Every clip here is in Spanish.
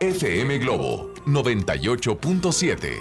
FM Globo 98.7.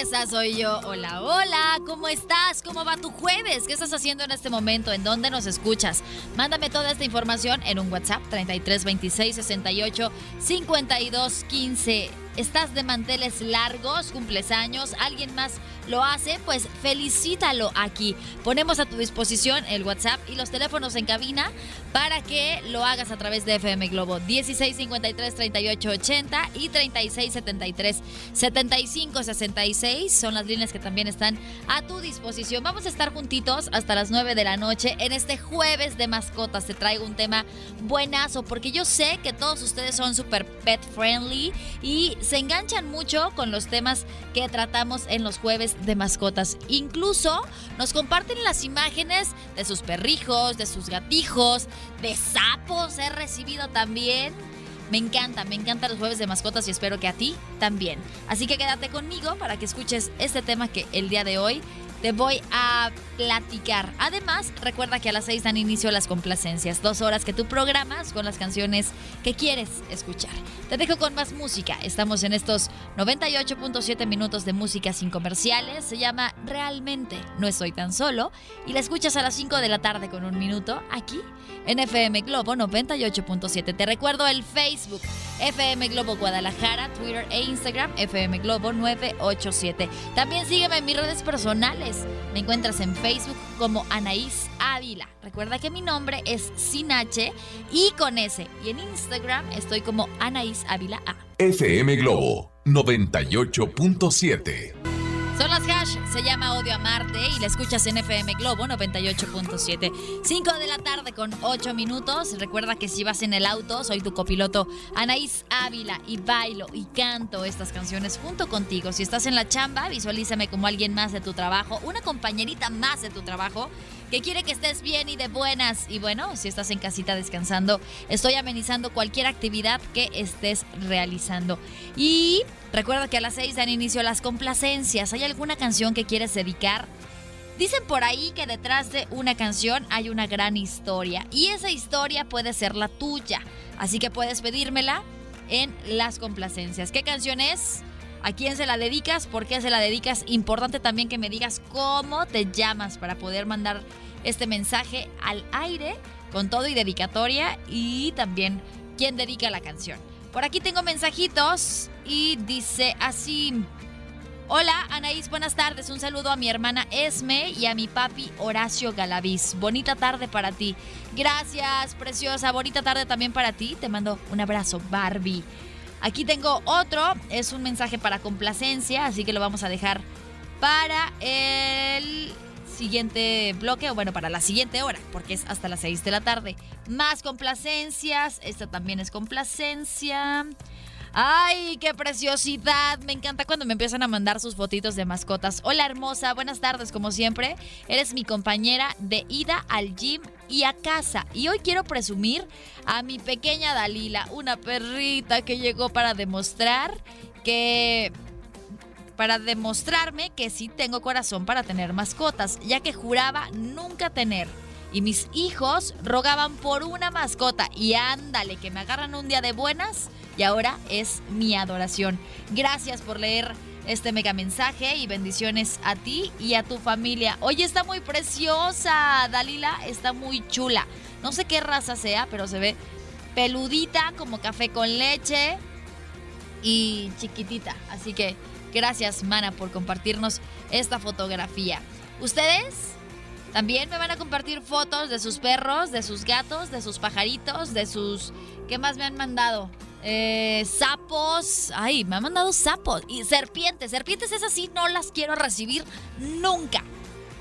Esa soy yo. Hola, hola. ¿Cómo estás? ¿Cómo va tu jueves? ¿Qué estás haciendo en este momento? ¿En dónde nos escuchas? Mándame toda esta información en un WhatsApp 33 26 68 52 15. ¿Estás de manteles largos? ¿Cumples años? ¿Alguien más lo hace? Pues felicítalo aquí. Ponemos a tu disposición el WhatsApp y los teléfonos en cabina para que lo hagas a través de FM Globo 1653 3880 y 3673 7566 son las líneas que también están a tu disposición. Vamos a estar juntitos hasta las 9 de la noche en este jueves de mascotas. Te traigo un tema buenazo porque yo sé que todos ustedes son super pet friendly y se enganchan mucho con los temas que tratamos en los jueves de mascotas. Incluso nos comparten las imágenes de sus perrijos, de sus gatijos, de sapos. He recibido también. Me encanta, me encantan los jueves de mascotas y espero que a ti también. Así que quédate conmigo para que escuches este tema que el día de hoy te voy a platicar. Además, recuerda que a las 6 dan inicio las complacencias, dos horas que tú programas con las canciones que quieres escuchar. Te dejo con más música. Estamos en estos 98.7 minutos de música sin comerciales. Se llama Realmente No Estoy Tan Solo y la escuchas a las 5 de la tarde con un minuto aquí en FM Globo 98.7. Te recuerdo el Facebook FM Globo Guadalajara, Twitter e Instagram FM Globo 987. También sígueme en mis redes personales. Me encuentras en Facebook como Anaís Ávila. Recuerda que mi nombre es sin H y con S. Y en Instagram estoy como Anaís Ávila A. FM Globo 98.7. Son las hash, se llama Odio a Marte y la escuchas en FM Globo 98.7. 5 de la tarde con 8 minutos. Recuerda que si vas en el auto, soy tu copiloto Anaís Ávila y bailo y canto estas canciones junto contigo. Si estás en la chamba, visualízame como alguien más de tu trabajo, una compañerita más de tu trabajo que quiere que estés bien y de buenas. Y bueno, si estás en casita descansando, estoy amenizando cualquier actividad que estés realizando. Y recuerda que a las 6 dan inicio las complacencias. ¿Hay alguna canción que quieres dedicar? Dicen por ahí que detrás de una canción hay una gran historia y esa historia puede ser la tuya. Así que puedes pedírmela en las complacencias. ¿Qué canción es? ¿A quién se la dedicas? ¿Por qué se la dedicas? Importante también que me digas cómo te llamas para poder mandar este mensaje al aire con todo y dedicatoria y también quién dedica la canción. Por aquí tengo mensajitos y dice así. Hola Anaís, buenas tardes. Un saludo a mi hermana Esme y a mi papi Horacio Galaviz. Bonita tarde para ti. Gracias, preciosa. Bonita tarde también para ti. Te mando un abrazo, Barbie. Aquí tengo otro, es un mensaje para complacencia, así que lo vamos a dejar para el siguiente bloque, o bueno, para la siguiente hora, porque es hasta las 6 de la tarde. Más complacencias, esta también es complacencia. ¡Ay, qué preciosidad! Me encanta cuando me empiezan a mandar sus fotitos de mascotas. Hola hermosa, buenas tardes como siempre. Eres mi compañera de ida al gym y a casa. Y hoy quiero presumir a mi pequeña Dalila, una perrita que llegó para demostrar que... Para demostrarme que sí tengo corazón para tener mascotas, ya que juraba nunca tener y mis hijos rogaban por una mascota y ándale, que me agarran un día de buenas y ahora es mi adoración. Gracias por leer este mega mensaje y bendiciones a ti y a tu familia. Oye, está muy preciosa, Dalila, está muy chula. No sé qué raza sea, pero se ve peludita como café con leche. y chiquitita. Así que gracias, Mana, por compartirnos esta fotografía. ¿Ustedes? También me van a compartir fotos de sus perros, de sus gatos, de sus pajaritos, de sus... ¿Qué más me han mandado? Eh, sapos. Ay, me han mandado sapos. Y serpientes. Serpientes esas sí no las quiero recibir nunca.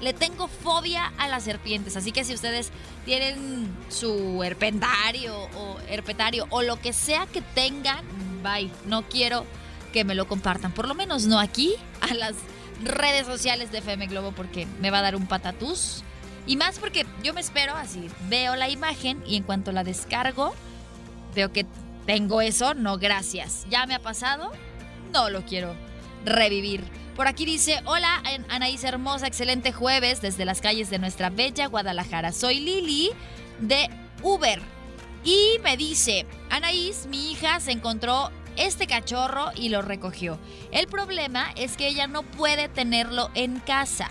Le tengo fobia a las serpientes. Así que si ustedes tienen su herpentario o herpetario o lo que sea que tengan, bye. No quiero que me lo compartan. Por lo menos no aquí, a las redes sociales de FM Globo porque me va a dar un patatús. Y más porque yo me espero así, veo la imagen y en cuanto la descargo, veo que tengo eso, no gracias. Ya me ha pasado, no lo quiero revivir. Por aquí dice, hola Anaís Hermosa, excelente jueves desde las calles de nuestra bella Guadalajara. Soy Lili de Uber. Y me dice, Anaís, mi hija se encontró este cachorro y lo recogió. El problema es que ella no puede tenerlo en casa.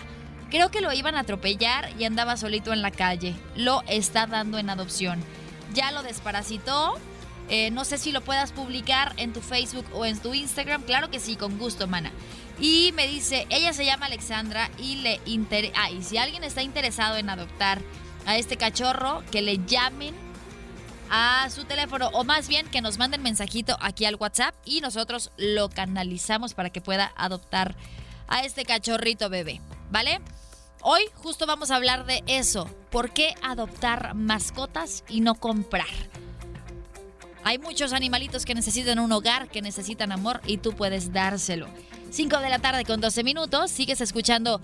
Creo que lo iban a atropellar y andaba solito en la calle. Lo está dando en adopción. Ya lo desparasitó. Eh, no sé si lo puedas publicar en tu Facebook o en tu Instagram. Claro que sí, con gusto, mana. Y me dice, ella se llama Alexandra y le interesa... Ah, y si alguien está interesado en adoptar a este cachorro, que le llamen a su teléfono o más bien que nos manden mensajito aquí al WhatsApp y nosotros lo canalizamos para que pueda adoptar a este cachorrito bebé, ¿vale? Hoy justo vamos a hablar de eso, ¿por qué adoptar mascotas y no comprar? Hay muchos animalitos que necesitan un hogar, que necesitan amor y tú puedes dárselo. 5 de la tarde con 12 minutos, sigues escuchando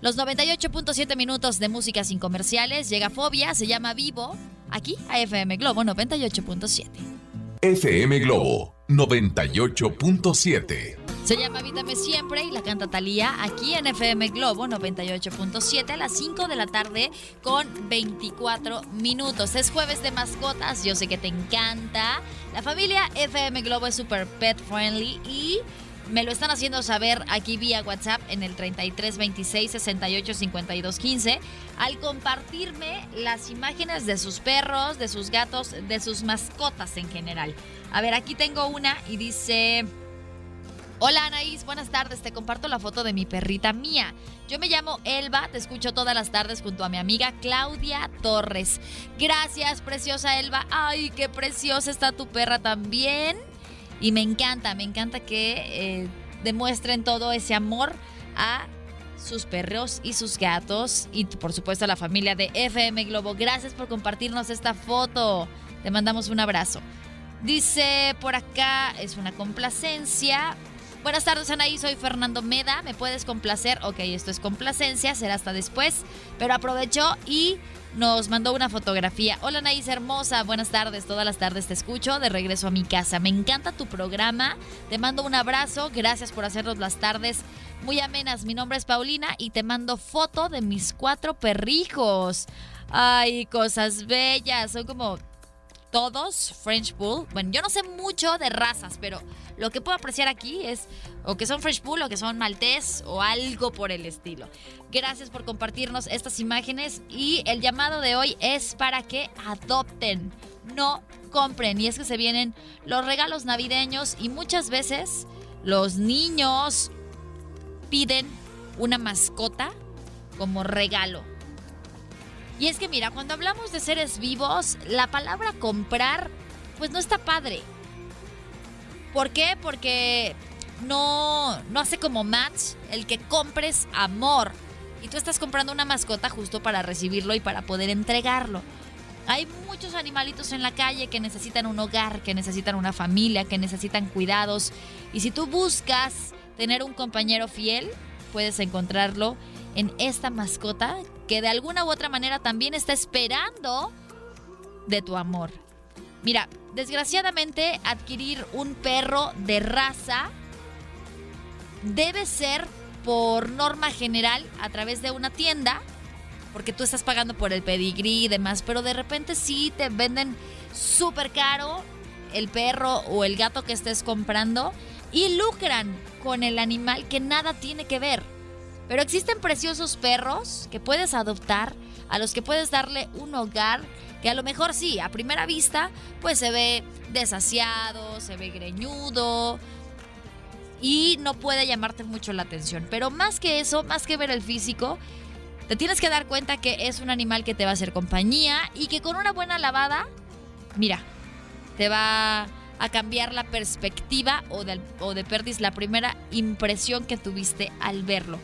los 98.7 minutos de música sin comerciales. Llega Fobia, se llama Vivo aquí a FM Globo 98.7. FM Globo 98.7. Se llama Vítame Siempre y la canta Talía aquí en FM Globo 98.7 a las 5 de la tarde con 24 minutos. Es jueves de mascotas, yo sé que te encanta. La familia FM Globo es super pet friendly y me lo están haciendo saber aquí vía WhatsApp en el 33 26 68 52 15 al compartirme las imágenes de sus perros, de sus gatos, de sus mascotas en general. A ver, aquí tengo una y dice... Hola Anaís, buenas tardes. Te comparto la foto de mi perrita mía. Yo me llamo Elba, te escucho todas las tardes junto a mi amiga Claudia Torres. Gracias, preciosa Elba. Ay, qué preciosa está tu perra también. Y me encanta, me encanta que eh, demuestren todo ese amor a sus perros y sus gatos y por supuesto a la familia de FM Globo. Gracias por compartirnos esta foto. Te mandamos un abrazo. Dice por acá, es una complacencia. Buenas tardes, Anaí. Soy Fernando Meda. ¿Me puedes complacer? Ok, esto es complacencia. Será hasta después. Pero aprovecho y nos mandó una fotografía. Hola Naís hermosa, buenas tardes, todas las tardes te escucho de regreso a mi casa. Me encanta tu programa, te mando un abrazo, gracias por hacernos las tardes muy amenas. Mi nombre es Paulina y te mando foto de mis cuatro perrijos. Ay, cosas bellas, son como todos French Bull. Bueno, yo no sé mucho de razas, pero lo que puedo apreciar aquí es o que son French Bull o que son maltés o algo por el estilo. Gracias por compartirnos estas imágenes y el llamado de hoy es para que adopten, no compren. Y es que se vienen los regalos navideños y muchas veces los niños piden una mascota como regalo. Y es que mira, cuando hablamos de seres vivos, la palabra comprar, pues no está padre. ¿Por qué? Porque no, no hace como match el que compres amor. Y tú estás comprando una mascota justo para recibirlo y para poder entregarlo. Hay muchos animalitos en la calle que necesitan un hogar, que necesitan una familia, que necesitan cuidados. Y si tú buscas tener un compañero fiel, puedes encontrarlo en esta mascota que de alguna u otra manera también está esperando de tu amor. Mira, desgraciadamente adquirir un perro de raza debe ser por norma general a través de una tienda, porque tú estás pagando por el pedigrí y demás, pero de repente sí te venden súper caro el perro o el gato que estés comprando y lucran con el animal que nada tiene que ver. Pero existen preciosos perros que puedes adoptar, a los que puedes darle un hogar que a lo mejor sí, a primera vista, pues se ve desasiado, se ve greñudo, y no puede llamarte mucho la atención. Pero más que eso, más que ver el físico, te tienes que dar cuenta que es un animal que te va a hacer compañía y que con una buena lavada, mira, te va a cambiar la perspectiva o de, o de perdis la primera impresión que tuviste al verlo.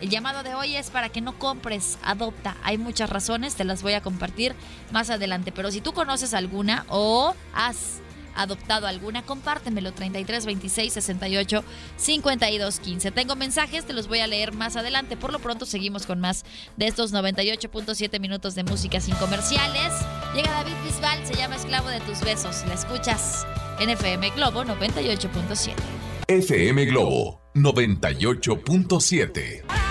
El llamado de hoy es para que no compres, adopta. Hay muchas razones, te las voy a compartir más adelante. Pero si tú conoces alguna o has adoptado alguna, compártemelo 33 26 68 52 15. Tengo mensajes, te los voy a leer más adelante. Por lo pronto seguimos con más de estos 98.7 minutos de música sin comerciales. Llega David Bisbal, se llama Esclavo de tus besos. La escuchas en FM Globo 98.7. FM Globo 98.7.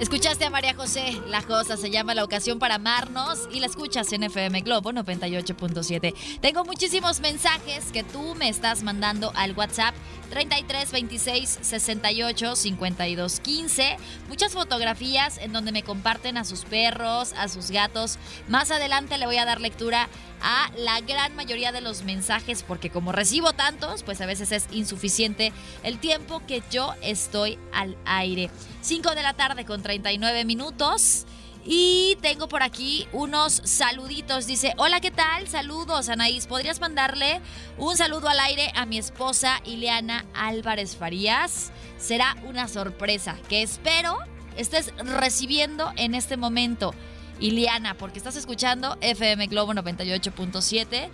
Escuchaste a María José, La Cosa se llama La Ocasión para Amarnos y la escuchas en FM Globo 98.7. Tengo muchísimos mensajes que tú me estás mandando al WhatsApp 33 26 68 52 15. Muchas fotografías en donde me comparten a sus perros, a sus gatos. Más adelante le voy a dar lectura a la gran mayoría de los mensajes porque como recibo tantos, pues a veces es insuficiente el tiempo que yo estoy al aire. 5 de la tarde con 39 minutos. Y tengo por aquí unos saluditos. Dice, hola, ¿qué tal? Saludos, Anaís. ¿Podrías mandarle un saludo al aire a mi esposa Ileana Álvarez Farías? Será una sorpresa que espero estés recibiendo en este momento. Ileana, porque estás escuchando FM Globo 98.7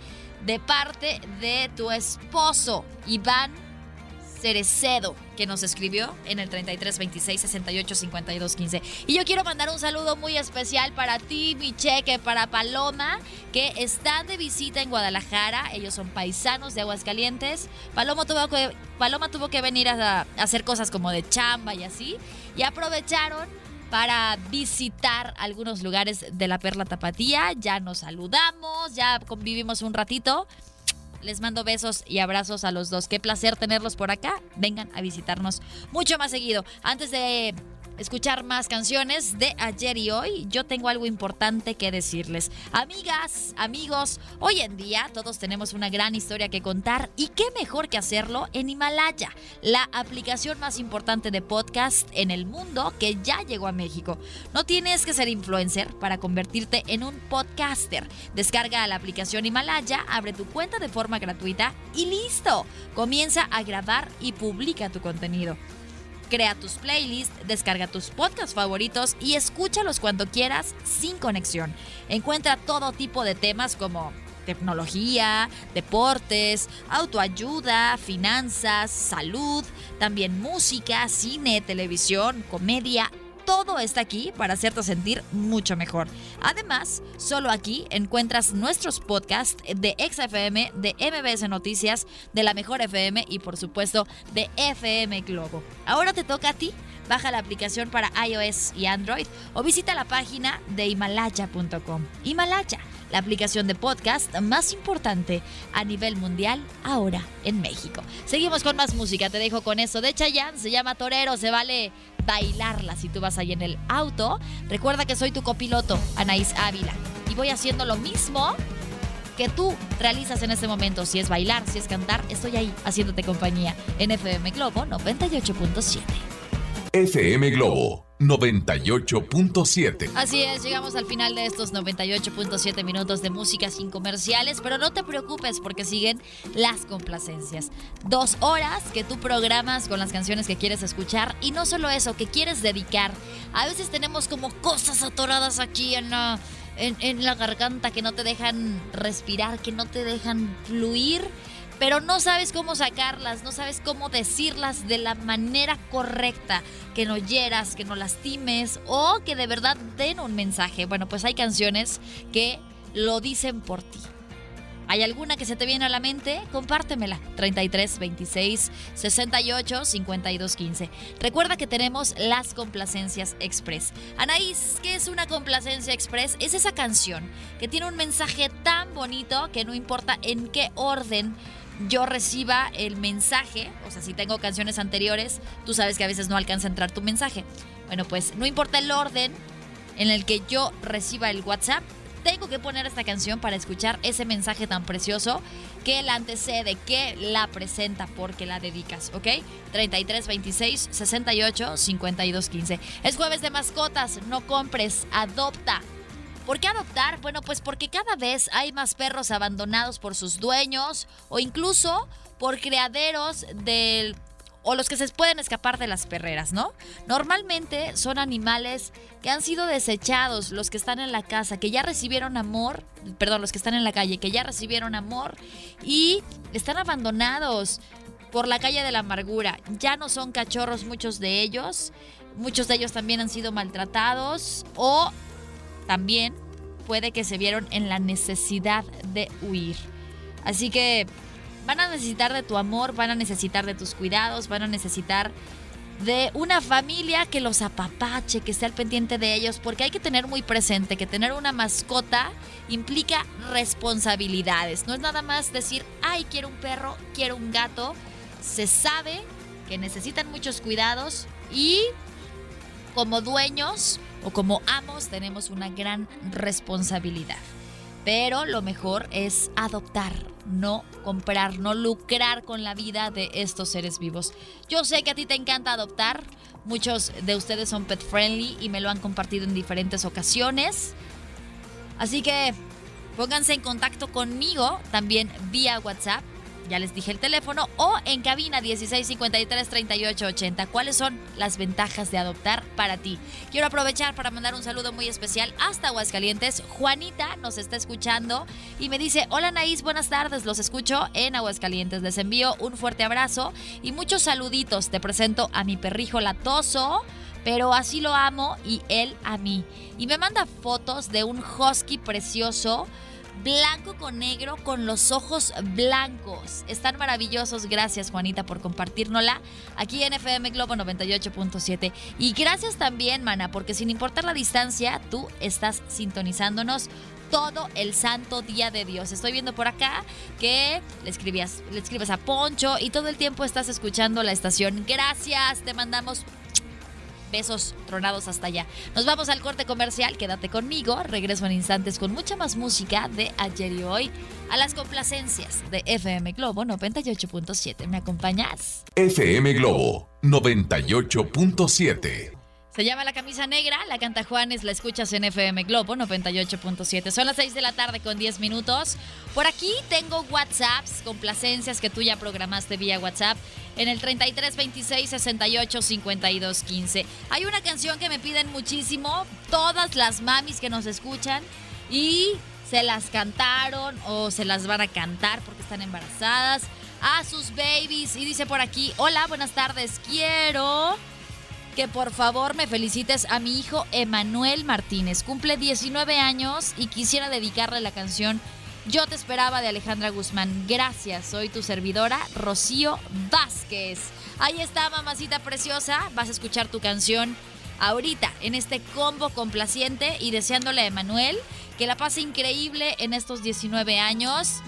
de parte de tu esposo, Iván Cerecedo, que nos escribió en el 33 26 68 52 15. Y yo quiero mandar un saludo muy especial para ti, mi cheque, para Paloma, que están de visita en Guadalajara. Ellos son paisanos de Aguascalientes. Paloma tuvo que, Paloma tuvo que venir a hacer cosas como de chamba y así. Y aprovecharon para visitar algunos lugares de la Perla Tapatía. Ya nos saludamos, ya convivimos un ratito. Les mando besos y abrazos a los dos. Qué placer tenerlos por acá. Vengan a visitarnos mucho más seguido. Antes de escuchar más canciones de ayer y hoy, yo tengo algo importante que decirles. Amigas, amigos, hoy en día todos tenemos una gran historia que contar y qué mejor que hacerlo en Himalaya, la aplicación más importante de podcast en el mundo que ya llegó a México. No tienes que ser influencer para convertirte en un podcaster. Descarga la aplicación Himalaya, abre tu cuenta de forma gratuita y listo. Comienza a grabar y publica tu contenido. Crea tus playlists, descarga tus podcasts favoritos y escúchalos cuando quieras sin conexión. Encuentra todo tipo de temas como tecnología, deportes, autoayuda, finanzas, salud, también música, cine, televisión, comedia, todo está aquí para hacerte sentir mucho mejor. Además, solo aquí encuentras nuestros podcasts de XFM, de MBS Noticias, de la Mejor FM y por supuesto de FM Globo. Ahora te toca a ti. Baja la aplicación para iOS y Android o visita la página de himalaya.com. Himalaya la aplicación de podcast más importante a nivel mundial ahora en México. Seguimos con más música, te dejo con eso de Chayanne, se llama Torero, se vale bailarla si tú vas ahí en el auto. Recuerda que soy tu copiloto, Anaís Ávila, y voy haciendo lo mismo que tú realizas en este momento. Si es bailar, si es cantar, estoy ahí haciéndote compañía en FM Globo 98.7. FM Globo 98.7. Así es, llegamos al final de estos 98.7 minutos de música sin comerciales, pero no te preocupes porque siguen las complacencias. Dos horas que tú programas con las canciones que quieres escuchar y no solo eso, que quieres dedicar. A veces tenemos como cosas atoradas aquí en la, en, la garganta que no te dejan respirar, que no te dejan fluir pero no sabes cómo sacarlas, no sabes cómo decirlas de la manera correcta, que no hieras, que no lastimes o que de verdad den un mensaje. Bueno, pues hay canciones que lo dicen por ti. ¿Hay alguna que se te viene a la mente? Compártemela. 33 26 68 52 15. Recuerda que tenemos las complacencias express. Anaís, ¿qué es una complacencia express? Es esa canción que tiene un mensaje tan bonito que no importa en qué orden yo reciba el mensaje, o sea, si tengo canciones anteriores, tú sabes que a veces no alcanza a entrar tu mensaje. Bueno, pues no importa el orden en el que yo reciba el WhatsApp, tengo que poner esta canción para escuchar ese mensaje tan precioso que la antecede, que la presenta porque la dedicas, ¿ok? 33 26 68 52 15. Es jueves de mascotas, no compres, adopta. ¿Por qué adoptar? Bueno, pues porque cada vez hay más perros abandonados por sus dueños o incluso por criaderos del o los que se pueden escapar de las perreras, ¿no? Normalmente son animales que han sido desechados, los que están en la casa, que ya recibieron amor, perdón, los que están en la calle, que ya recibieron amor y están abandonados por la calle de la amargura. Ya no son cachorros muchos de ellos, muchos de ellos también han sido maltratados o también puede que se vieron en la necesidad de huir. Así que van a necesitar de tu amor, van a necesitar de tus cuidados, van a necesitar de una familia que los apapache, que esté al pendiente de ellos, porque hay que tener muy presente que tener una mascota implica responsabilidades. No es nada más decir, ay, quiero un perro, quiero un gato. Se sabe que necesitan muchos cuidados y como dueños o como amos tenemos una gran responsabilidad. Pero lo mejor es adoptar, no comprar, no lucrar con la vida de estos seres vivos. Yo sé que a ti te encanta adoptar, muchos de ustedes son pet friendly y me lo han compartido en diferentes ocasiones. Así que pónganse en contacto conmigo también vía WhatsApp ya les dije el teléfono, o en cabina 1653-3880. ¿Cuáles son las ventajas de adoptar para ti? Quiero aprovechar para mandar un saludo muy especial hasta Aguascalientes. Juanita nos está escuchando y me dice, hola Naís, buenas tardes, los escucho en Aguascalientes. Les envío un fuerte abrazo y muchos saluditos. Te presento a mi perrijo latoso pero así lo amo y él a mí. Y me manda fotos de un husky precioso blanco con negro con los ojos blancos. Están maravillosos. Gracias, Juanita, por compartirnosla aquí en FM Globo 98.7. Y gracias también, Mana, porque sin importar la distancia, tú estás sintonizándonos todo el santo día de Dios. Estoy viendo por acá que le escribías, le escribes a Poncho y todo el tiempo estás escuchando la estación. Gracias, te mandamos besos tronados hasta allá. Nos vamos al corte comercial, quédate conmigo, regreso en instantes con mucha más música de ayer y hoy a las complacencias de FM Globo 98.7. ¿Me acompañas? FM Globo 98.7. Se llama La Camisa Negra, la canta Juanes, la escuchas en FM Globo 98.7. Son las 6 de la tarde con 10 minutos. Por aquí tengo WhatsApps, complacencias que tú ya programaste vía WhatsApp en el 33 26 68 52 15. Hay una canción que me piden muchísimo, todas las mamis que nos escuchan y se las cantaron o se las van a cantar porque están embarazadas a sus babies. Y dice por aquí, hola, buenas tardes, quiero que por favor me felicites a mi hijo Emanuel Martínez. Cumple 19 años y quisiera dedicarle la canción Yo te esperaba de Alejandra Guzmán. Gracias, soy tu servidora Rocío Vázquez. Ahí está, mamacita preciosa. Vas a escuchar tu canción ahorita en este combo complaciente y deseándole a Emanuel que la pase increíble en estos 19 años.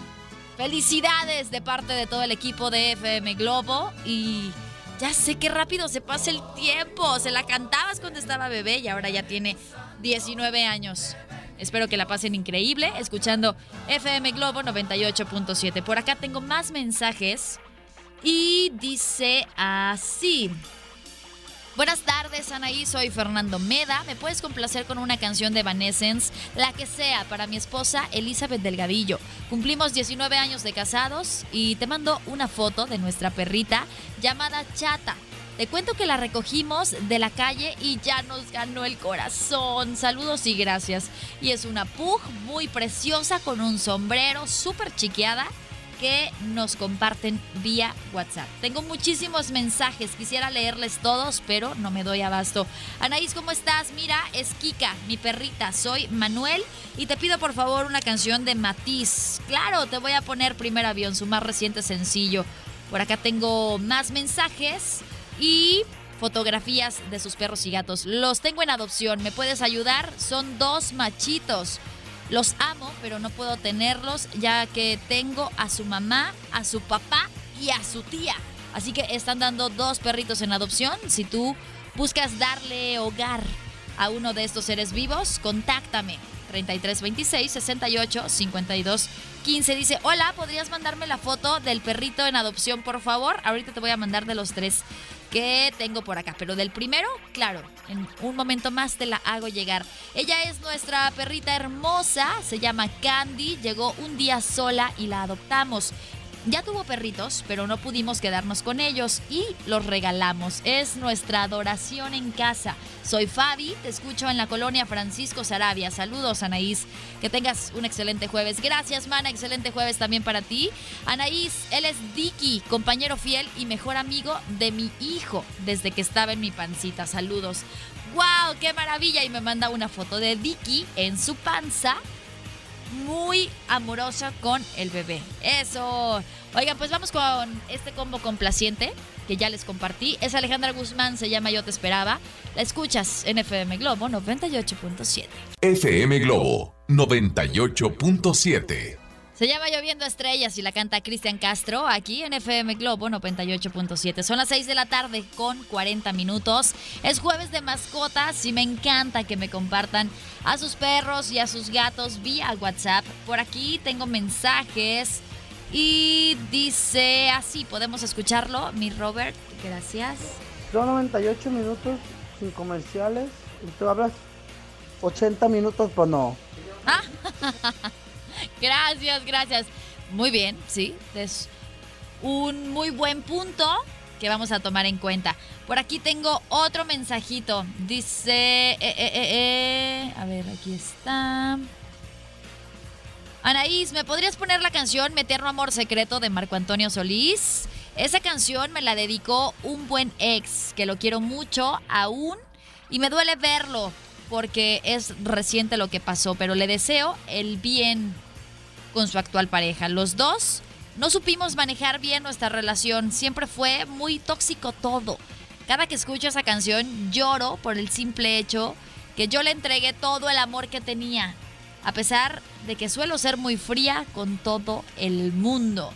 Felicidades de parte de todo el equipo de FM Globo y ya sé qué rápido se pasa el tiempo. Se la cantabas cuando estaba bebé y ahora ya tiene 19 años. Espero que la pasen increíble escuchando FM Globo 98.7. Por acá tengo más mensajes y dice así. Buenas tardes, Anaí. Soy Fernando Meda. ¿Me puedes complacer con una canción de Vanessens? La que sea, para mi esposa Elizabeth Delgadillo. Cumplimos 19 años de casados y te mando una foto de nuestra perrita llamada Chata. Te cuento que la recogimos de la calle y ya nos ganó el corazón. Saludos y gracias. Y es una pug muy preciosa con un sombrero súper chiqueada que nos comparten vía WhatsApp. Tengo muchísimos mensajes, quisiera leerles todos, pero no me doy abasto. Anaís, ¿cómo estás? Mira, es Kika, mi perrita. Soy Manuel y te pido por favor una canción de Matiz. Claro, te voy a poner Primer Avión, su más reciente sencillo. Por acá tengo más mensajes y fotografías de sus perros y gatos. Los tengo en adopción, ¿me puedes ayudar? Son dos machitos. Los amo, pero no puedo tenerlos ya que tengo a su mamá, a su papá y a su tía. Así que están dando dos perritos en adopción. Si tú buscas darle hogar a uno de estos seres vivos, contáctame. 3326 68 52 15. Dice, hola, ¿podrías mandarme la foto del perrito en adopción, por favor? Ahorita te voy a mandar de los tres que tengo por acá. Pero del primero, claro, en un momento más te la hago llegar. Ella es nuestra perrita hermosa, se llama Candy, llegó un día sola y la adoptamos. Ya tuvo perritos, pero no pudimos quedarnos con ellos y los regalamos. Es nuestra adoración en casa. Soy Fabi, te escucho en la colonia Francisco Sarabia. Saludos, Anaís. Que tengas un excelente jueves. Gracias, Mana. Excelente jueves también para ti. Anaís, él es Dicky, compañero fiel y mejor amigo de mi hijo desde que estaba en mi pancita. Saludos. ¡Wow! ¡Qué maravilla! Y me manda una foto de Dicky en su panza muy amorosa con el bebé. Eso. Oigan, pues vamos con este combo complaciente que ya les compartí. Es Alejandra Guzmán, se llama Yo Te Esperaba. La escuchas en FM Globo 98.7. FM Globo 98.7. Se llama Lloviendo Estrellas y la canta Cristian Castro aquí en FM Globo 98.7. Son las 6 de la tarde con 40 minutos. Es jueves de mascotas y me encanta que me compartan a sus perros y a sus gatos vía WhatsApp. Por aquí tengo mensajes y dice así, podemos escucharlo, mi Robert, gracias. Son 98 minutos sin comerciales y tú hablas 80 minutos, pues no. Ah, gracias, gracias. Muy bien, sí, es un muy buen punto que vamos a tomar en cuenta. Por aquí tengo otro mensajito. Dice, eh, eh, eh, a ver, aquí está. Anaís, ¿me podrías poner la canción Mi Amor Secreto de Marco Antonio Solís? Esa canción me la dedicó un buen ex, que lo quiero mucho aún y me duele verlo porque es reciente lo que pasó, pero le deseo el bien con su actual pareja. Los dos no supimos manejar bien nuestra relación, siempre fue muy tóxico todo. Cada que escucho esa canción lloro por el simple hecho que yo le entregué todo el amor que tenía, a pesar de que suelo ser muy fría con todo el mundo.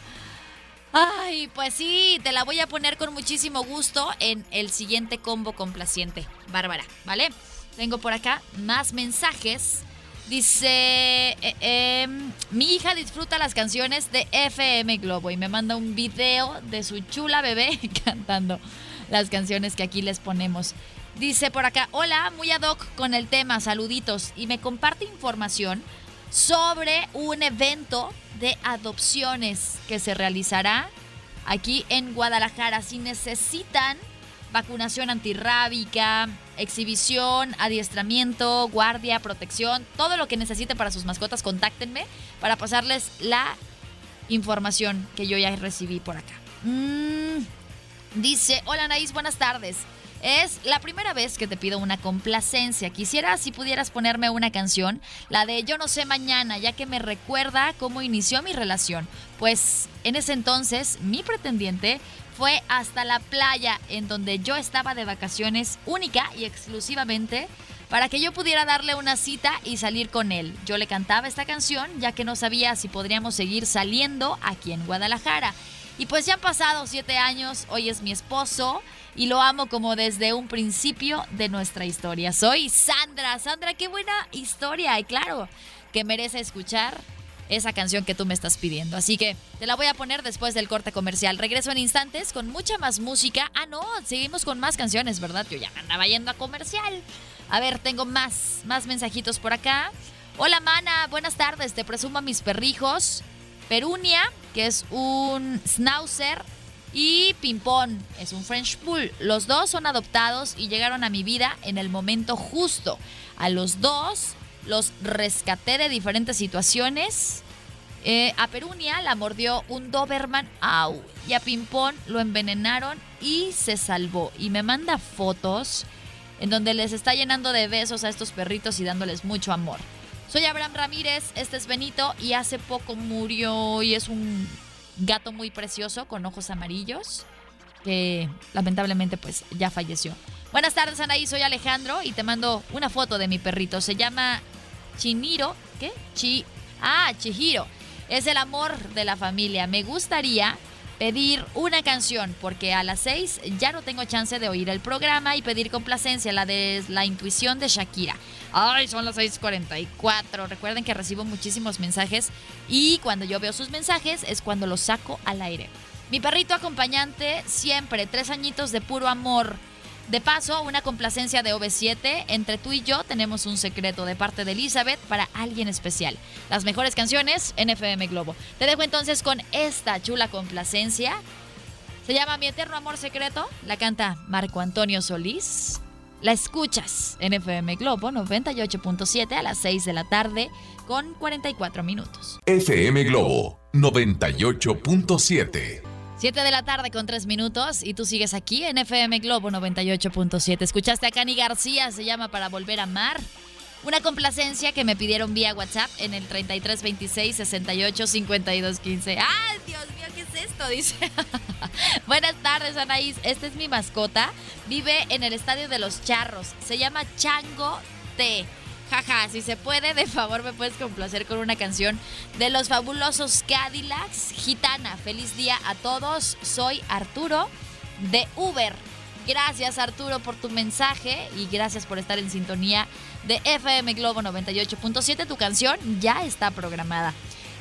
Ay, pues sí, te la voy a poner con muchísimo gusto en el siguiente combo complaciente. Bárbara, ¿vale? Tengo por acá más mensajes. Dice, eh, em, mi hija disfruta las canciones de FM Globo y me manda un video de su chula bebé cantando las canciones que aquí les ponemos. Dice por acá, hola, muy ad hoc con el tema, saluditos. Y me comparte información sobre un evento de adopciones que se realizará aquí en Guadalajara. Si necesitan vacunación antirrábica, exhibición, adiestramiento, guardia, protección, todo lo que necesiten para sus mascotas, contáctenme para pasarles la información que yo ya recibí por acá. Mm, dice, hola Anaís, buenas tardes. Es la primera vez que te pido una complacencia. Quisiera si pudieras ponerme una canción, la de Yo no sé mañana, ya que me recuerda cómo inició mi relación. Pues en ese entonces mi pretendiente fue hasta la playa en donde yo estaba de vacaciones única y exclusivamente para que yo pudiera darle una cita y salir con él. Yo le cantaba esta canción ya que no sabía si podríamos seguir saliendo aquí en Guadalajara. Y pues ya han pasado siete años, hoy es mi esposo y lo amo como desde un principio de nuestra historia. Soy Sandra. Sandra, qué buena historia y claro que merece escuchar esa canción que tú me estás pidiendo. Así que te la voy a poner después del corte comercial. Regreso en instantes con mucha más música. Ah, no, seguimos con más canciones, ¿verdad? Yo ya andaba yendo a comercial. A ver, tengo más, más mensajitos por acá. Hola, mana, buenas tardes. Te presumo a mis perrijos. Perunia, que es un schnauzer, y Pimpón, es un French Bull. Los dos son adoptados y llegaron a mi vida en el momento justo. A los dos los rescaté de diferentes situaciones. Eh, a Perunia la mordió un Doberman au, y a Pimpón lo envenenaron y se salvó. Y me manda fotos en donde les está llenando de besos a estos perritos y dándoles mucho amor. Soy Abraham Ramírez, este es Benito y hace poco murió y es un gato muy precioso con ojos amarillos que lamentablemente pues ya falleció. Buenas tardes Anaí, soy Alejandro y te mando una foto de mi perrito. Se llama Chiniro, ¿qué? Chi, ah, Chihiro. Es el amor de la familia. Me gustaría pedir una canción, porque a las 6 ya no tengo chance de oír el programa y pedir complacencia, la de la intuición de Shakira. Ay, son las 6:44. Recuerden que recibo muchísimos mensajes y cuando yo veo sus mensajes es cuando los saco al aire. Mi perrito acompañante siempre, tres añitos de puro amor. De paso, una complacencia de OV7. Entre tú y yo tenemos un secreto de parte de Elizabeth para alguien especial. Las mejores canciones en FM Globo. Te dejo entonces con esta chula complacencia. Se llama Mi Eterno Amor Secreto. La canta Marco Antonio Solís. La escuchas en FM Globo 98.7 a las 6 de la tarde con 44 minutos. FM Globo 98.7. 7 de la tarde con 3 minutos y tú sigues aquí en FM Globo 98.7. Escuchaste a Cani García, se llama Para Volver a Amar. Una complacencia que me pidieron vía WhatsApp en el 3326 68 52 15. ¡Ah, Dios mío, qué es esto! Dice. Buenas tardes, Anaís. Esta es mi mascota. Vive en el estadio de los Charros. Se llama Chango T. Jaja, si se puede, de favor me puedes complacer con una canción de los fabulosos Cadillacs. Gitana, feliz día a todos. Soy Arturo de Uber. Gracias Arturo por tu mensaje y gracias por estar en sintonía de FM Globo 98.7. Tu canción ya está programada.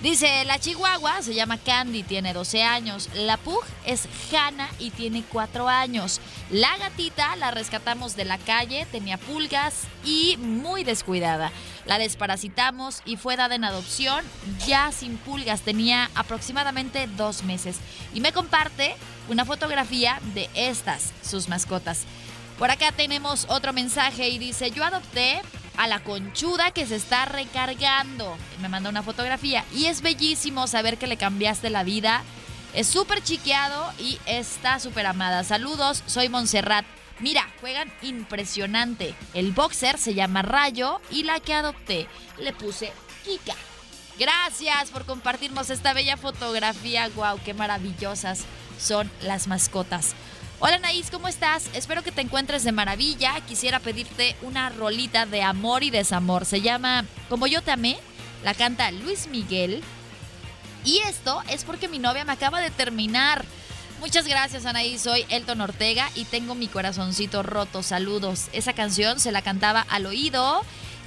Dice, la chihuahua se llama Candy, tiene 12 años. La pug es Hanna y tiene 4 años. La gatita la rescatamos de la calle, tenía pulgas y muy descuidada. La desparasitamos y fue dada en adopción ya sin pulgas, tenía aproximadamente dos meses. Y me comparte una fotografía de estas, sus mascotas. Por acá tenemos otro mensaje y dice, yo adopté a la conchuda que se está recargando. Me manda una fotografía y es bellísimo saber que le cambiaste la vida. Es súper chiqueado y está súper amada. Saludos, soy Montserrat. Mira, juegan impresionante. El boxer se llama Rayo y la que adopté le puse Kika. Gracias por compartirnos esta bella fotografía. Wow, qué maravillosas son las mascotas. Hola Naís, ¿cómo estás? Espero que te encuentres de maravilla. Quisiera pedirte una rolita de amor y desamor. Se llama Como yo te amé. La canta Luis Miguel. Y esto es porque mi novia me acaba de terminar. Muchas gracias Anaís, soy Elton Ortega y tengo mi corazoncito roto. Saludos. Esa canción se la cantaba al oído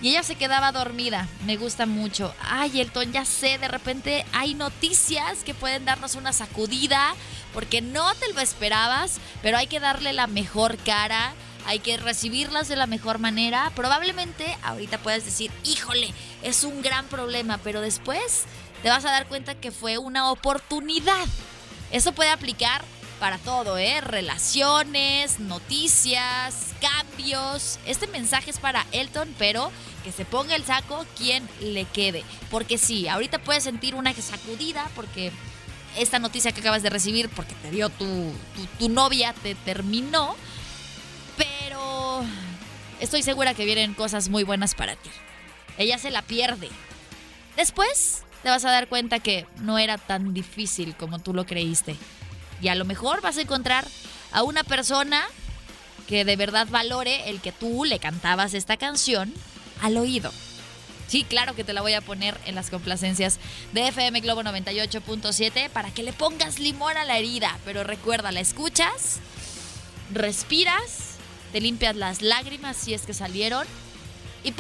y ella se quedaba dormida. Me gusta mucho. Ay, Elton, ya sé, de repente hay noticias que pueden darnos una sacudida porque no te lo esperabas, pero hay que darle la mejor cara, hay que recibirlas de la mejor manera. Probablemente ahorita puedes decir, híjole, es un gran problema, pero después te vas a dar cuenta que fue una oportunidad. Eso puede aplicar para todo, ¿eh? Relaciones, noticias, cambios. Este mensaje es para Elton, pero que se ponga el saco quien le quede. Porque sí, ahorita puedes sentir una sacudida porque esta noticia que acabas de recibir, porque te dio tu, tu, novia, te terminó. Pero estoy segura que vienen cosas muy buenas para ti. Ella se la pierde. Después te vas a dar cuenta que no era tan difícil como tú lo creíste. Y a lo mejor vas a encontrar a una persona que de verdad valore el que tú le cantabas esta canción al oído. Sí, claro que te la voy a poner en las complacencias de FM Globo 98.7 para que le pongas limón a la herida. Pero recuerda, la escuchas, respiras, te limpias las lágrimas si es que salieron y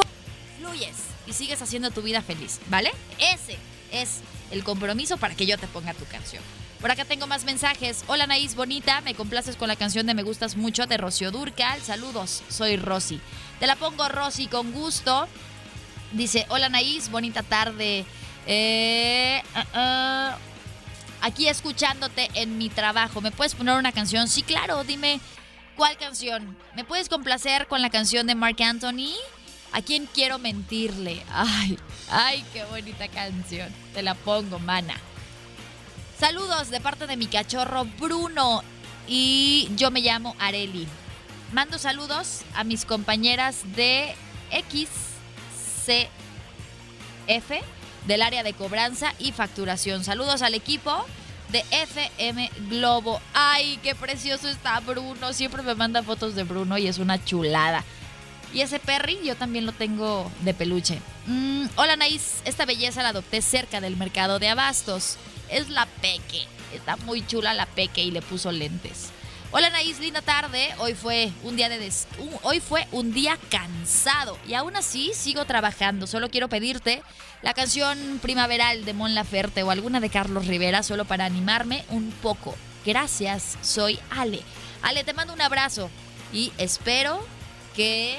fluyes y sigues haciendo tu vida feliz, ¿vale? Ese es el compromiso para que yo te ponga tu canción. Por acá tengo más mensajes. Hola Naís, bonita. Me complaces con la canción de Me Gustas Mucho de Rocío Durcal. Saludos, soy Rosy. Te la pongo Rosy con gusto. Dice, hola Naís, bonita tarde. Eh, ah, ah, aquí escuchándote en mi trabajo. ¿Me puedes poner una canción? Sí, claro, dime cuál canción. ¿Me puedes complacer con la canción de Mark Anthony? ¿A quién quiero mentirle? Ay, ay, qué bonita canción. Te la pongo, mana. Saludos de parte de mi cachorro Bruno y yo me llamo Areli. Mando saludos a mis compañeras de XCF del área de cobranza y facturación. Saludos al equipo de FM Globo. Ay, qué precioso está Bruno. Siempre me manda fotos de Bruno y es una chulada. Y ese Perry yo también lo tengo de peluche. Mm, hola Naís, esta belleza la adopté cerca del mercado de abastos. Es la Peque. está muy chula la peque y le puso lentes. Hola Anaís, linda tarde. Hoy fue un día de des- hoy fue un día cansado y aún así sigo trabajando. Solo quiero pedirte la canción primaveral de Mon Laferte o alguna de Carlos Rivera solo para animarme un poco. Gracias, soy Ale. Ale, te mando un abrazo y espero que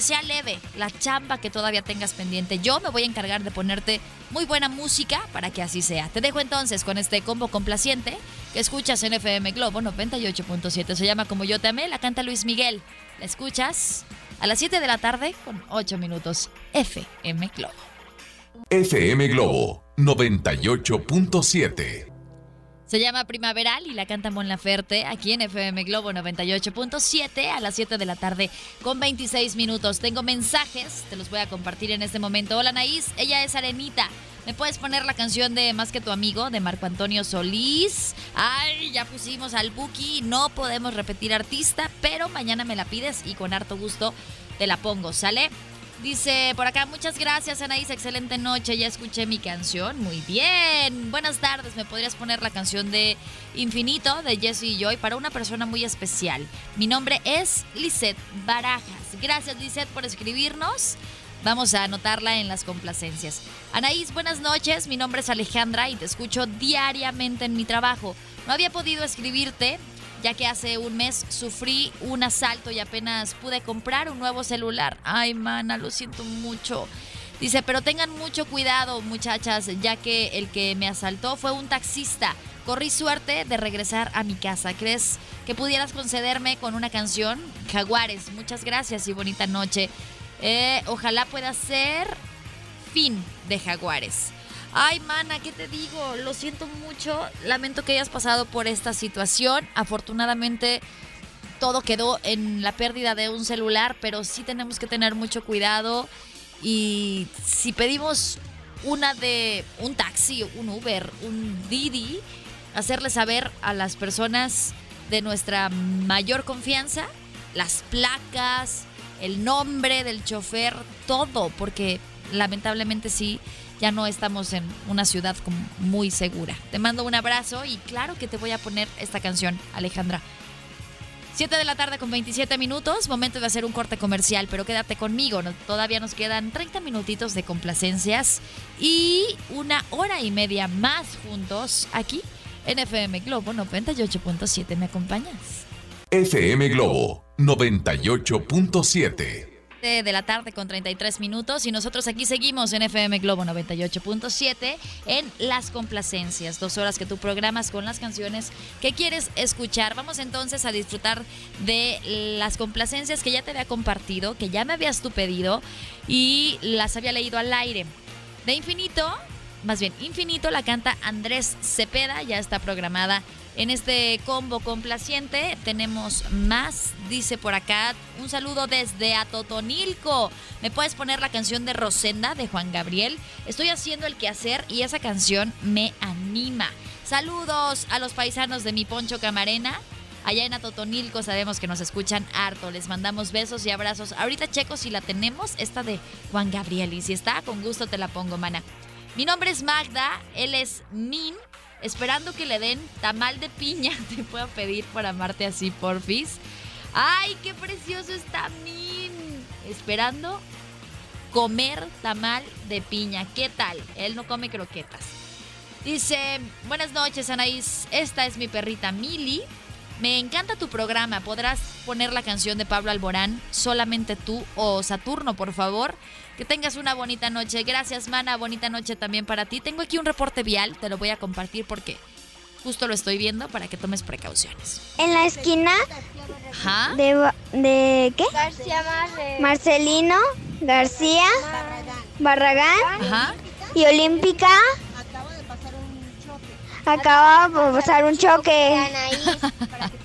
sea leve la chamba que todavía tengas pendiente. Yo me voy a encargar de ponerte muy buena música para que así sea. Te dejo entonces con este combo complaciente que escuchas en FM Globo 98.7. Se llama Como yo te amé, la canta Luis Miguel. La escuchas a las 7 de la tarde con 8 minutos FM Globo. FM Globo 98.7. Se llama Primaveral y la canta Mon Laferte aquí en FM Globo 98.7 a las 7 de la tarde con 26 minutos. Tengo mensajes, te los voy a compartir en este momento. Hola Naís, ella es Arenita. ¿Me puedes poner la canción de Más que tu amigo de Marco Antonio Solís? Ay, ya pusimos al Buki, no podemos repetir artista, pero mañana me la pides y con harto gusto te la pongo, ¿sale? Dice por acá, muchas gracias Anaís, excelente noche, ya escuché mi canción, muy bien. Buenas tardes, ¿me podrías poner la canción de Infinito de Jesse y Joy para una persona muy especial? Mi nombre es Lisette Barajas. Gracias Lisette por escribirnos. Vamos a anotarla en las complacencias. Anaís, buenas noches. Mi nombre es Alejandra y te escucho diariamente en mi trabajo. No había podido escribirte ya que hace un mes sufrí un asalto y apenas pude comprar un nuevo celular. Ay, mana, lo siento mucho. Dice, pero tengan mucho cuidado, muchachas, ya que el que me asaltó fue un taxista. Corrí suerte de regresar a mi casa. ¿Crees que pudieras concederme con una canción? Jaguares, muchas gracias y bonita noche. Eh, ojalá pueda ser fin de Jaguares. Ay, mana, ¿qué te digo? Lo siento mucho. Lamento que hayas pasado por esta situación. Afortunadamente, todo quedó en la pérdida de un celular, pero sí tenemos que tener mucho cuidado. Y si pedimos una de un taxi, un Uber, un Didi, hacerle saber a las personas de nuestra mayor confianza las placas, el nombre del chofer, todo, porque lamentablemente sí, ya no estamos en una ciudad muy segura. Te mando un abrazo y claro que te voy a poner esta canción, Alejandra. 7 de la tarde con 27 minutos, momento de hacer un corte comercial, pero quédate conmigo, todavía nos quedan 30 minutitos de complacencias y una hora y media más juntos aquí en FM Globo 98.7. ¿Me acompañas? FM Globo 98.7. de la tarde con 33 minutos y nosotros aquí seguimos en FM Globo 98.7 en Las Complacencias, dos horas que tú programas con las canciones que quieres escuchar. Vamos entonces a disfrutar de las complacencias que ya te había compartido, que ya me habías tú pedido y las había leído al aire. De Infinito, más bien Infinito la canta Andrés Cepeda, ya está programada en este combo complaciente tenemos más, dice por acá, un saludo desde Atotonilco. ¿Me puedes poner la canción de Rosenda de Juan Gabriel? Estoy haciendo el quehacer y esa canción me anima. Saludos a los paisanos de mi Poncho Camarena. Allá en Atotonilco sabemos que nos escuchan harto. Les mandamos besos y abrazos. Ahorita checo si la tenemos, esta de Juan Gabriel. Y si está, con gusto te la pongo, mana. Mi nombre es Magda, él es Min esperando que le den tamal de piña. Te puedo pedir por amarte así, porfis. ¡Ay, qué precioso está Min! Esperando comer tamal de piña. ¿Qué tal? Él no come croquetas. Dice, buenas noches Anaís, esta es mi perrita Mili. Me encanta tu programa. ¿Podrás poner la canción de Pablo Alborán, solamente tú o Saturno, por favor? Que tengas una bonita noche. Gracias, Mana. Bonita noche también para ti. Tengo aquí un reporte vial. Te lo voy a compartir porque justo lo estoy viendo para que tomes precauciones. En la esquina Ajá. de, de ¿qué? García Marre. Marcelino, García, Barragán Ajá. y Olímpica. Acaba de pasar un choque. Anaís.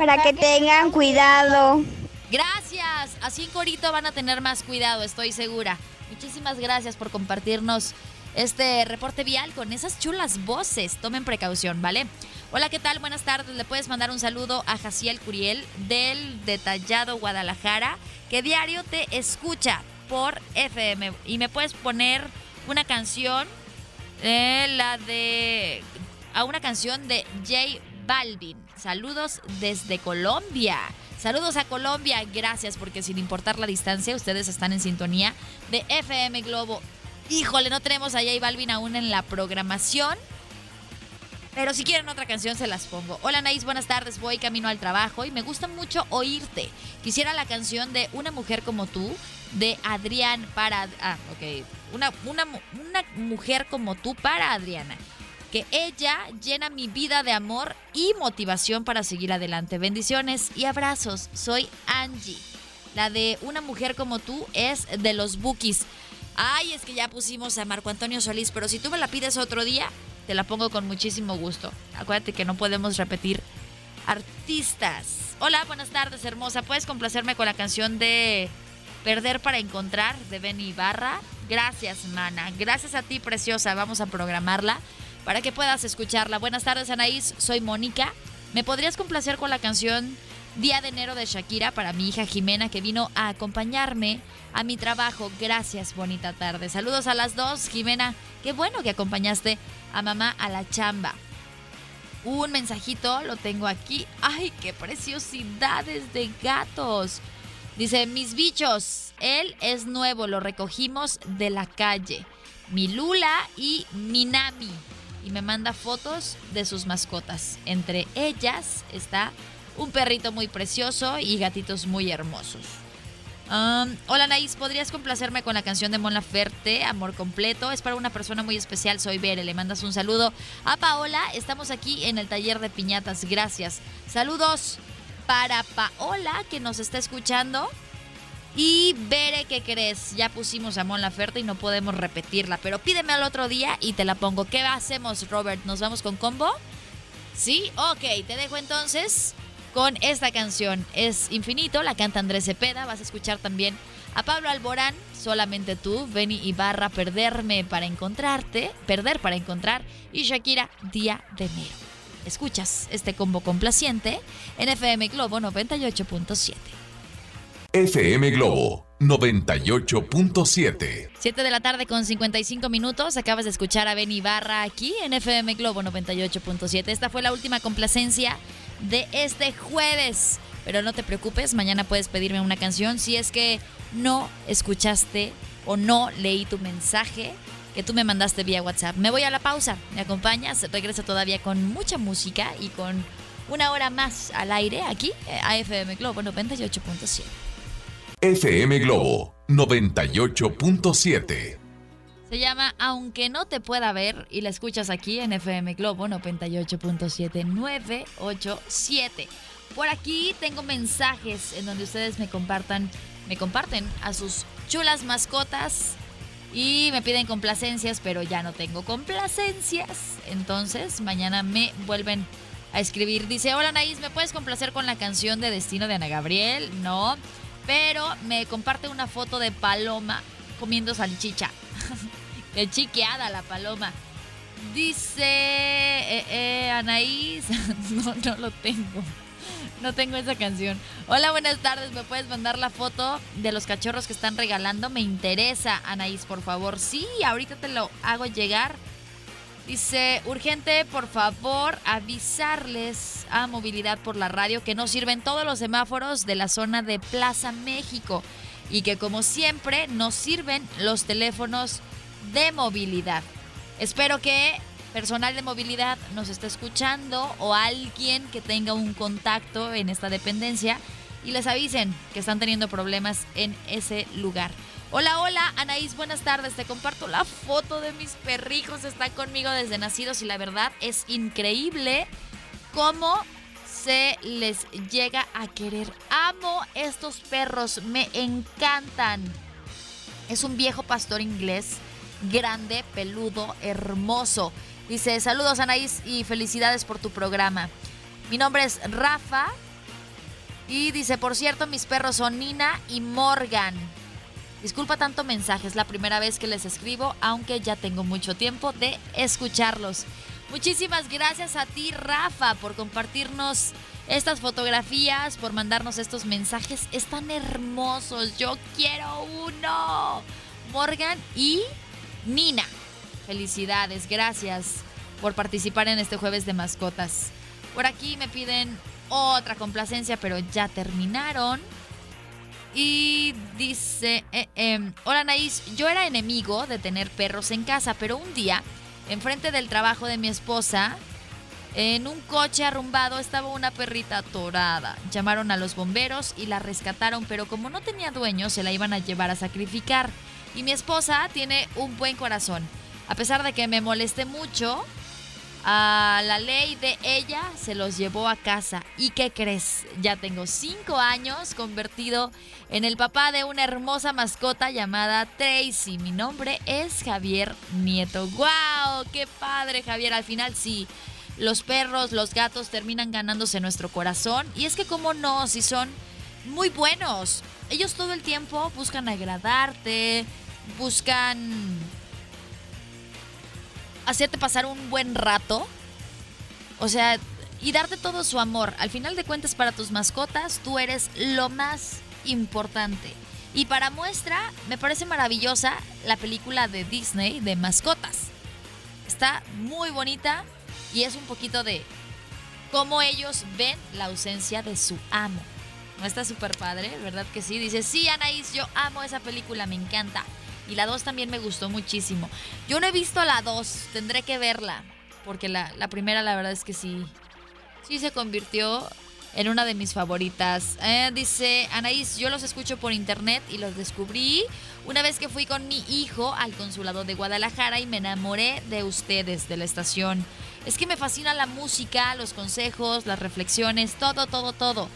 Para que tengan cuidado. Gracias. Así en Corito van a tener más cuidado, estoy segura. Muchísimas gracias por compartirnos este reporte vial con esas chulas voces. Tomen precaución, ¿vale? Hola, ¿qué tal? Buenas tardes. Le puedes mandar un saludo a Jaciel Curiel del Detallado Guadalajara, que diario te escucha por FM. Y me puedes poner una canción, eh, la de a una canción de J Balvin. Saludos desde Colombia. Saludos a Colombia, gracias porque sin importar la distancia, ustedes están en sintonía de FM Globo. Híjole, no tenemos a J Balvin aún en la programación. Pero si quieren otra canción se las pongo. Hola Naís, buenas tardes. Voy camino al trabajo y me gusta mucho oírte. Quisiera la canción de Una mujer como tú de Adrián para... Ah, ok. Una, una, una mujer como tú para Adriana que ella llena mi vida de amor y motivación para seguir adelante. Bendiciones y abrazos. Soy Angie. La de una mujer como tú es de los Bookies. Ay, es que ya pusimos a Marco Antonio Solís, pero si tú me la pides otro día, te la pongo con muchísimo gusto. Acuérdate que no podemos repetir artistas. Hola, buenas tardes, hermosa. ¿Puedes complacerme con la canción de Perder para Encontrar de Benny Ibarra? Gracias, mana. Gracias a ti, preciosa. Vamos a programarla para que puedas escucharla. Buenas tardes, Anaís. Soy Mónica. ¿Me podrías complacer con la canción Día de enero de Shakira para mi hija Jimena que vino a acompañarme a mi trabajo? Gracias, bonita tarde. Saludos a las dos, Jimena. Qué bueno que acompañaste a mamá a la chamba. Un mensajito, lo tengo aquí. ¡Ay, qué preciosidades de gatos! Dice, mis bichos, él es nuevo, lo recogimos de la calle. Mi Lula y Minami y me manda fotos de sus mascotas. Entre ellas está un perrito muy precioso y gatitos muy hermosos. hola Naís, ¿podrías complacerme con la canción de Mon Laferte, Amor Completo? Es para una persona muy especial, soy Bere, le mandas un saludo. A Paola, estamos aquí en el taller de piñatas, gracias. Saludos para Paola que nos está escuchando. Y veré qué crees. Ya pusimos a Mon Laferte y no podemos repetirla. Pero pídeme al otro día y te la pongo. ¿Qué hacemos, Robert? ¿Nos vamos con combo? ¿Sí? Ok, te dejo entonces con esta canción. Es infinito, la canta Andrés Cepeda. Vas a escuchar también a Pablo Alborán, solamente tú, Benny Ibarra, perderme para encontrarte, perder para encontrar, y Shakira, Día de Enero. Escuchas este combo complaciente en Globo 98.7. FM Globo 98.7. 7 de la tarde con 55 minutos. Acabas de escuchar a Benny Barra aquí en FM Globo 98.7. Esta fue la última complacencia de este jueves. Pero no te preocupes, mañana puedes pedirme una canción si es que no escuchaste o no leí tu mensaje que tú me mandaste vía WhatsApp. Me voy a la pausa. ¿Me acompañas? Regreso todavía con mucha música y con una hora más al aire aquí a FM Globo 98.7. FM Globo 98.7. Se llama Aunque no te pueda ver y la escuchas aquí en FM Globo 98.7 987. Por aquí tengo mensajes en donde ustedes me compartan, me comparten a sus chulas mascotas y me piden complacencias, pero ya no tengo complacencias. Entonces, mañana me vuelven a escribir. Dice, hola Naís, ¿me puedes complacer con la canción de Destino de Ana Gabriel? No pero me comparte una foto de paloma comiendo salchicha. Qué chiqueada la paloma. Dice eh, eh, Anaís, no, no lo tengo. No tengo esa canción. Hola, buenas tardes. ¿Me puedes mandar la foto de los cachorros que están regalando? Me interesa, Anaís, por favor. Sí, ahorita te lo hago llegar. Dice, urgente, por favor, avisarles a Movilidad por la radio que no sirven todos los semáforos de la zona de Plaza México y que como siempre nos sirven los teléfonos de movilidad. Espero que personal de movilidad nos esté escuchando o alguien que tenga un contacto en esta dependencia y les avisen que están teniendo problemas en ese lugar. Hola, hola, Anaís, buenas tardes. Te comparto la foto de mis perrijos. Están conmigo desde nacidos y la verdad es increíble cómo se les llega a querer. Amo estos perros, me encantan. Es un viejo pastor inglés, grande, peludo, hermoso. Dice, saludos Anaís y felicidades por tu programa. Mi nombre es Rafa. Y dice, por cierto, mis perros son Nina y Morgan. Disculpa tanto mensaje, es la primera vez que les escribo, aunque ya tengo mucho tiempo de escucharlos. Muchísimas gracias a ti, Rafa, por compartirnos estas fotografías, por mandarnos estos mensajes. Están hermosos, yo quiero uno. Morgan y Nina. Felicidades, gracias por participar en este jueves de mascotas. Por aquí me piden otra complacencia, pero ya terminaron. Y dice, eh, em, hola Naís, yo era enemigo de tener perros en casa, pero un día, enfrente del trabajo de mi esposa, en un coche arrumbado estaba una perrita atorada. Llamaron a los bomberos y la rescataron, pero como no tenía dueño, se la iban a llevar a sacrificar. Y mi esposa tiene un buen corazón. A pesar de que me molesté mucho, a la ley de ella se los llevó a casa. ¿Y qué crees? Ya tengo cinco años convertido en el papá de una hermosa mascota llamada Tracy. Mi nombre es Javier Nieto. ¡Wow! ¡Qué padre, Javier! Al final sí. Los perros, los gatos terminan ganándose nuestro corazón. Y es que, como no, si son muy buenos. Ellos todo el tiempo buscan agradarte, buscan hacerte pasar un buen rato. O sea, y darte todo su amor. Al final de cuentas, para tus mascotas, tú eres lo más importante. Y para muestra, me parece maravillosa la película de Disney de mascotas. Está muy bonita y es un poquito de cómo ellos ven la ausencia de su amo. ¿No está súper padre? ¿Verdad que sí? Dice, sí, Anaís, yo amo esa película, me encanta. Y la 2 también me gustó muchísimo. Yo no he visto la 2, tendré que verla. Porque la, la, primera, la verdad es que sí. Sí se convirtió en una de mis favoritas. Eh, dice Anaís, yo los escucho por internet y los descubrí una vez que fui con mi hijo al consulado de Guadalajara y me enamoré de ustedes, de la estación. Es que me fascina la música, los consejos, las reflexiones, todo, todo, todo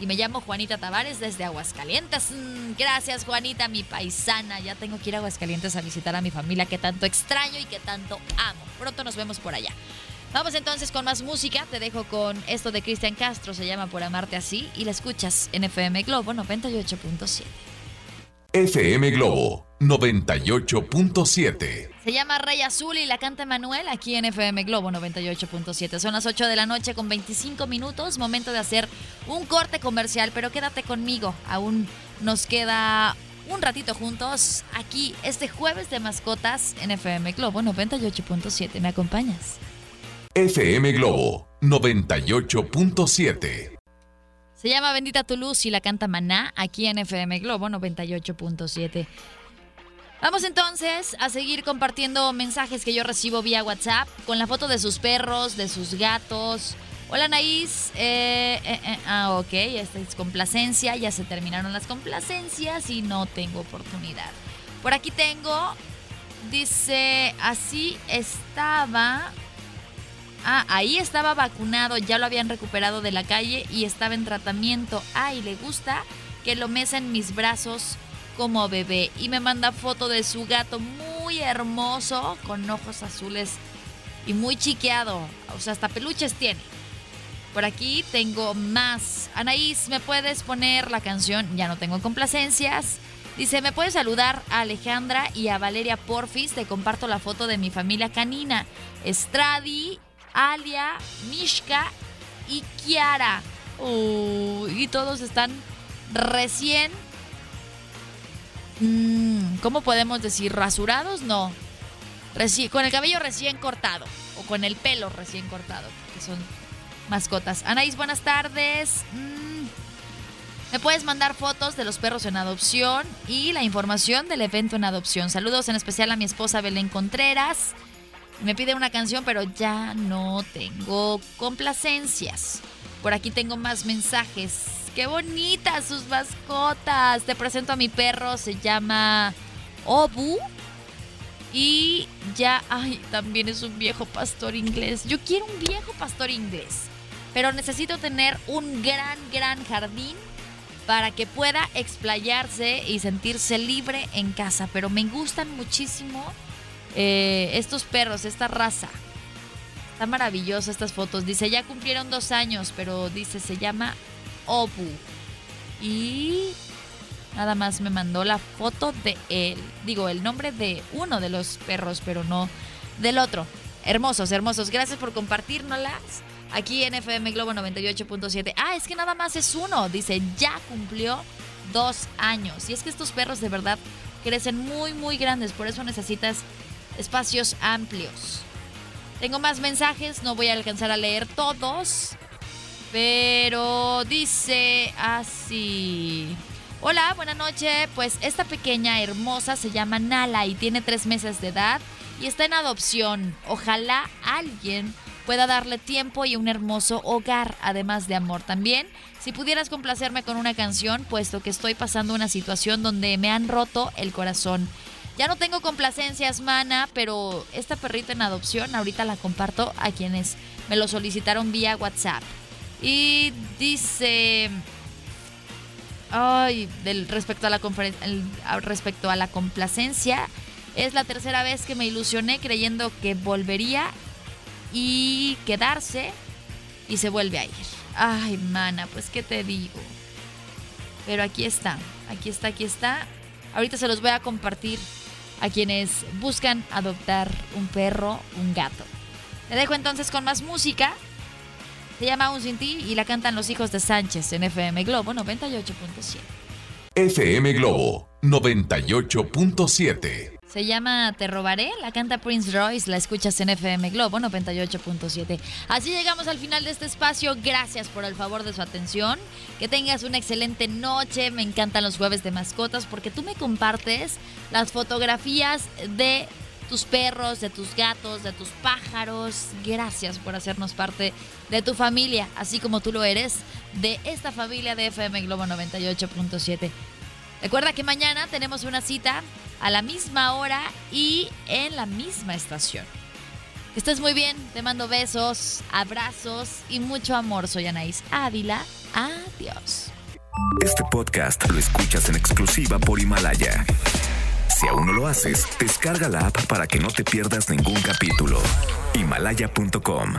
y me llamo Juanita Tavares desde Aguascalientes. Mm, gracias Juanita, mi paisana. Ya tengo que ir a Aguascalientes a visitar a mi familia que tanto extraño y que tanto amo. Pronto nos vemos por allá. Vamos entonces con más música. Te dejo con esto de Cristian Castro, se llama Por Amarte Así y la escuchas en FM Globo 98.7. FM Globo 98.7. Se llama Rey Azul y la canta Manuel aquí en FM Globo 98.7. Son las 8 de la noche con 25 minutos. Momento de hacer un corte comercial, pero quédate conmigo. Aún nos queda un ratito juntos aquí este jueves de mascotas en FM Globo 98.7. ¿Me acompañas? FM Globo 98.7. Se llama Bendita tu luz y la canta Maná aquí en FM Globo 98.7. Vamos entonces a seguir compartiendo mensajes que yo recibo vía WhatsApp con la foto de sus perros, de sus gatos. Hola Naís, eh, eh, eh, ah ok, esta es complacencia, ya se terminaron las complacencias y no tengo oportunidad. Por aquí tengo, dice, así estaba, ah, ahí estaba vacunado, ya lo habían recuperado de la calle y estaba en tratamiento. Ah, y le gusta que lo mesa en mis brazos como bebé y me manda foto de su gato muy hermoso con ojos azules y muy chiqueado. O sea, hasta peluches tiene. Por aquí tengo más. Anaís, ¿me puedes poner la canción? Ya no tengo complacencias. Dice, ¿me puedes saludar a Alejandra y a Valeria Porfis? Te comparto la foto de mi familia canina. Estradi, Alia, Mishka y Kiara. y todos están recién Mm, ¿Cómo podemos decir? ¿Rasurados? No. con el cabello recién cortado. O con el pelo recién cortado. Que son mascotas. Anaís, buenas tardes. Mm, ¿Me puedes mandar fotos de los perros en adopción y la información del evento en adopción? Saludos en especial a mi esposa Belén Contreras. Me pide una canción, pero ya no tengo complacencias. Por aquí tengo más mensajes. ¡Qué bonitas sus mascotas! Te presento a mi perro, se llama Obu. Y ya, ay, también es un viejo pastor inglés. Yo quiero un viejo pastor inglés. Pero necesito tener un gran, gran jardín para que pueda explayarse y sentirse libre en casa. Pero me gustan muchísimo eh, estos perros, esta raza. Está maravillosa estas fotos. Dice, ya cumplieron dos años, pero dice, se llama Obu. Y nada más me mandó la foto de él. Digo, el nombre de uno de los perros, pero no del otro. Hermosos, hermosos. Gracias por compartirnoslas aquí en FM Globo 98.7. Ah, es que nada más es uno. Dice, ya cumplió dos años. Y es que estos perros de verdad crecen muy, muy grandes. Por eso necesitas espacios amplios. Tengo más mensajes, no voy a alcanzar a leer todos. Pero dice así. Hola, buena noche. Pues esta pequeña hermosa se llama Nala y tiene tres meses de edad y está en adopción. Ojalá alguien pueda darle tiempo y un hermoso hogar, además de amor también. Si pudieras complacerme con una canción, puesto que estoy pasando una situación donde me han roto el corazón. Ya no tengo complacencias, mana, pero esta perrita en adopción ahorita la comparto a quienes me lo solicitaron vía WhatsApp. Y dice... Ay, del, respecto, a la respecto a la complacencia, es la tercera vez que me ilusioné creyendo que volvería y quedarse y se vuelve a ir. Ay, mana, pues qué te digo. Pero aquí está, aquí está, aquí está. Ahorita se los voy a compartir a quienes buscan adoptar un perro, un gato. Te dejo entonces con más música. Se llama Un Sin Ti y la cantan los hijos de Sánchez en FM Globo 98.7. FM Globo 98.7. Se llama Te robaré, la canta Prince Royce, la escuchas en FM Globo 98.7. Así llegamos al final de este espacio. Gracias por el favor de su atención. Que tengas una excelente noche. Me encantan los jueves de mascotas porque tú me compartes las fotografías de tus perros, de tus gatos, de tus pájaros. Gracias por hacernos parte de tu familia, así como tú lo eres de esta familia de FM Globo 98.7. Recuerda que mañana tenemos una cita a la misma hora y en la misma estación. Que estés muy bien, te mando besos, abrazos y mucho amor. Soy Anaís Ávila. Adiós. Este podcast lo escuchas en exclusiva por Himalaya. Si aún no lo haces, descarga la app para que no te pierdas ningún capítulo. Himalaya.com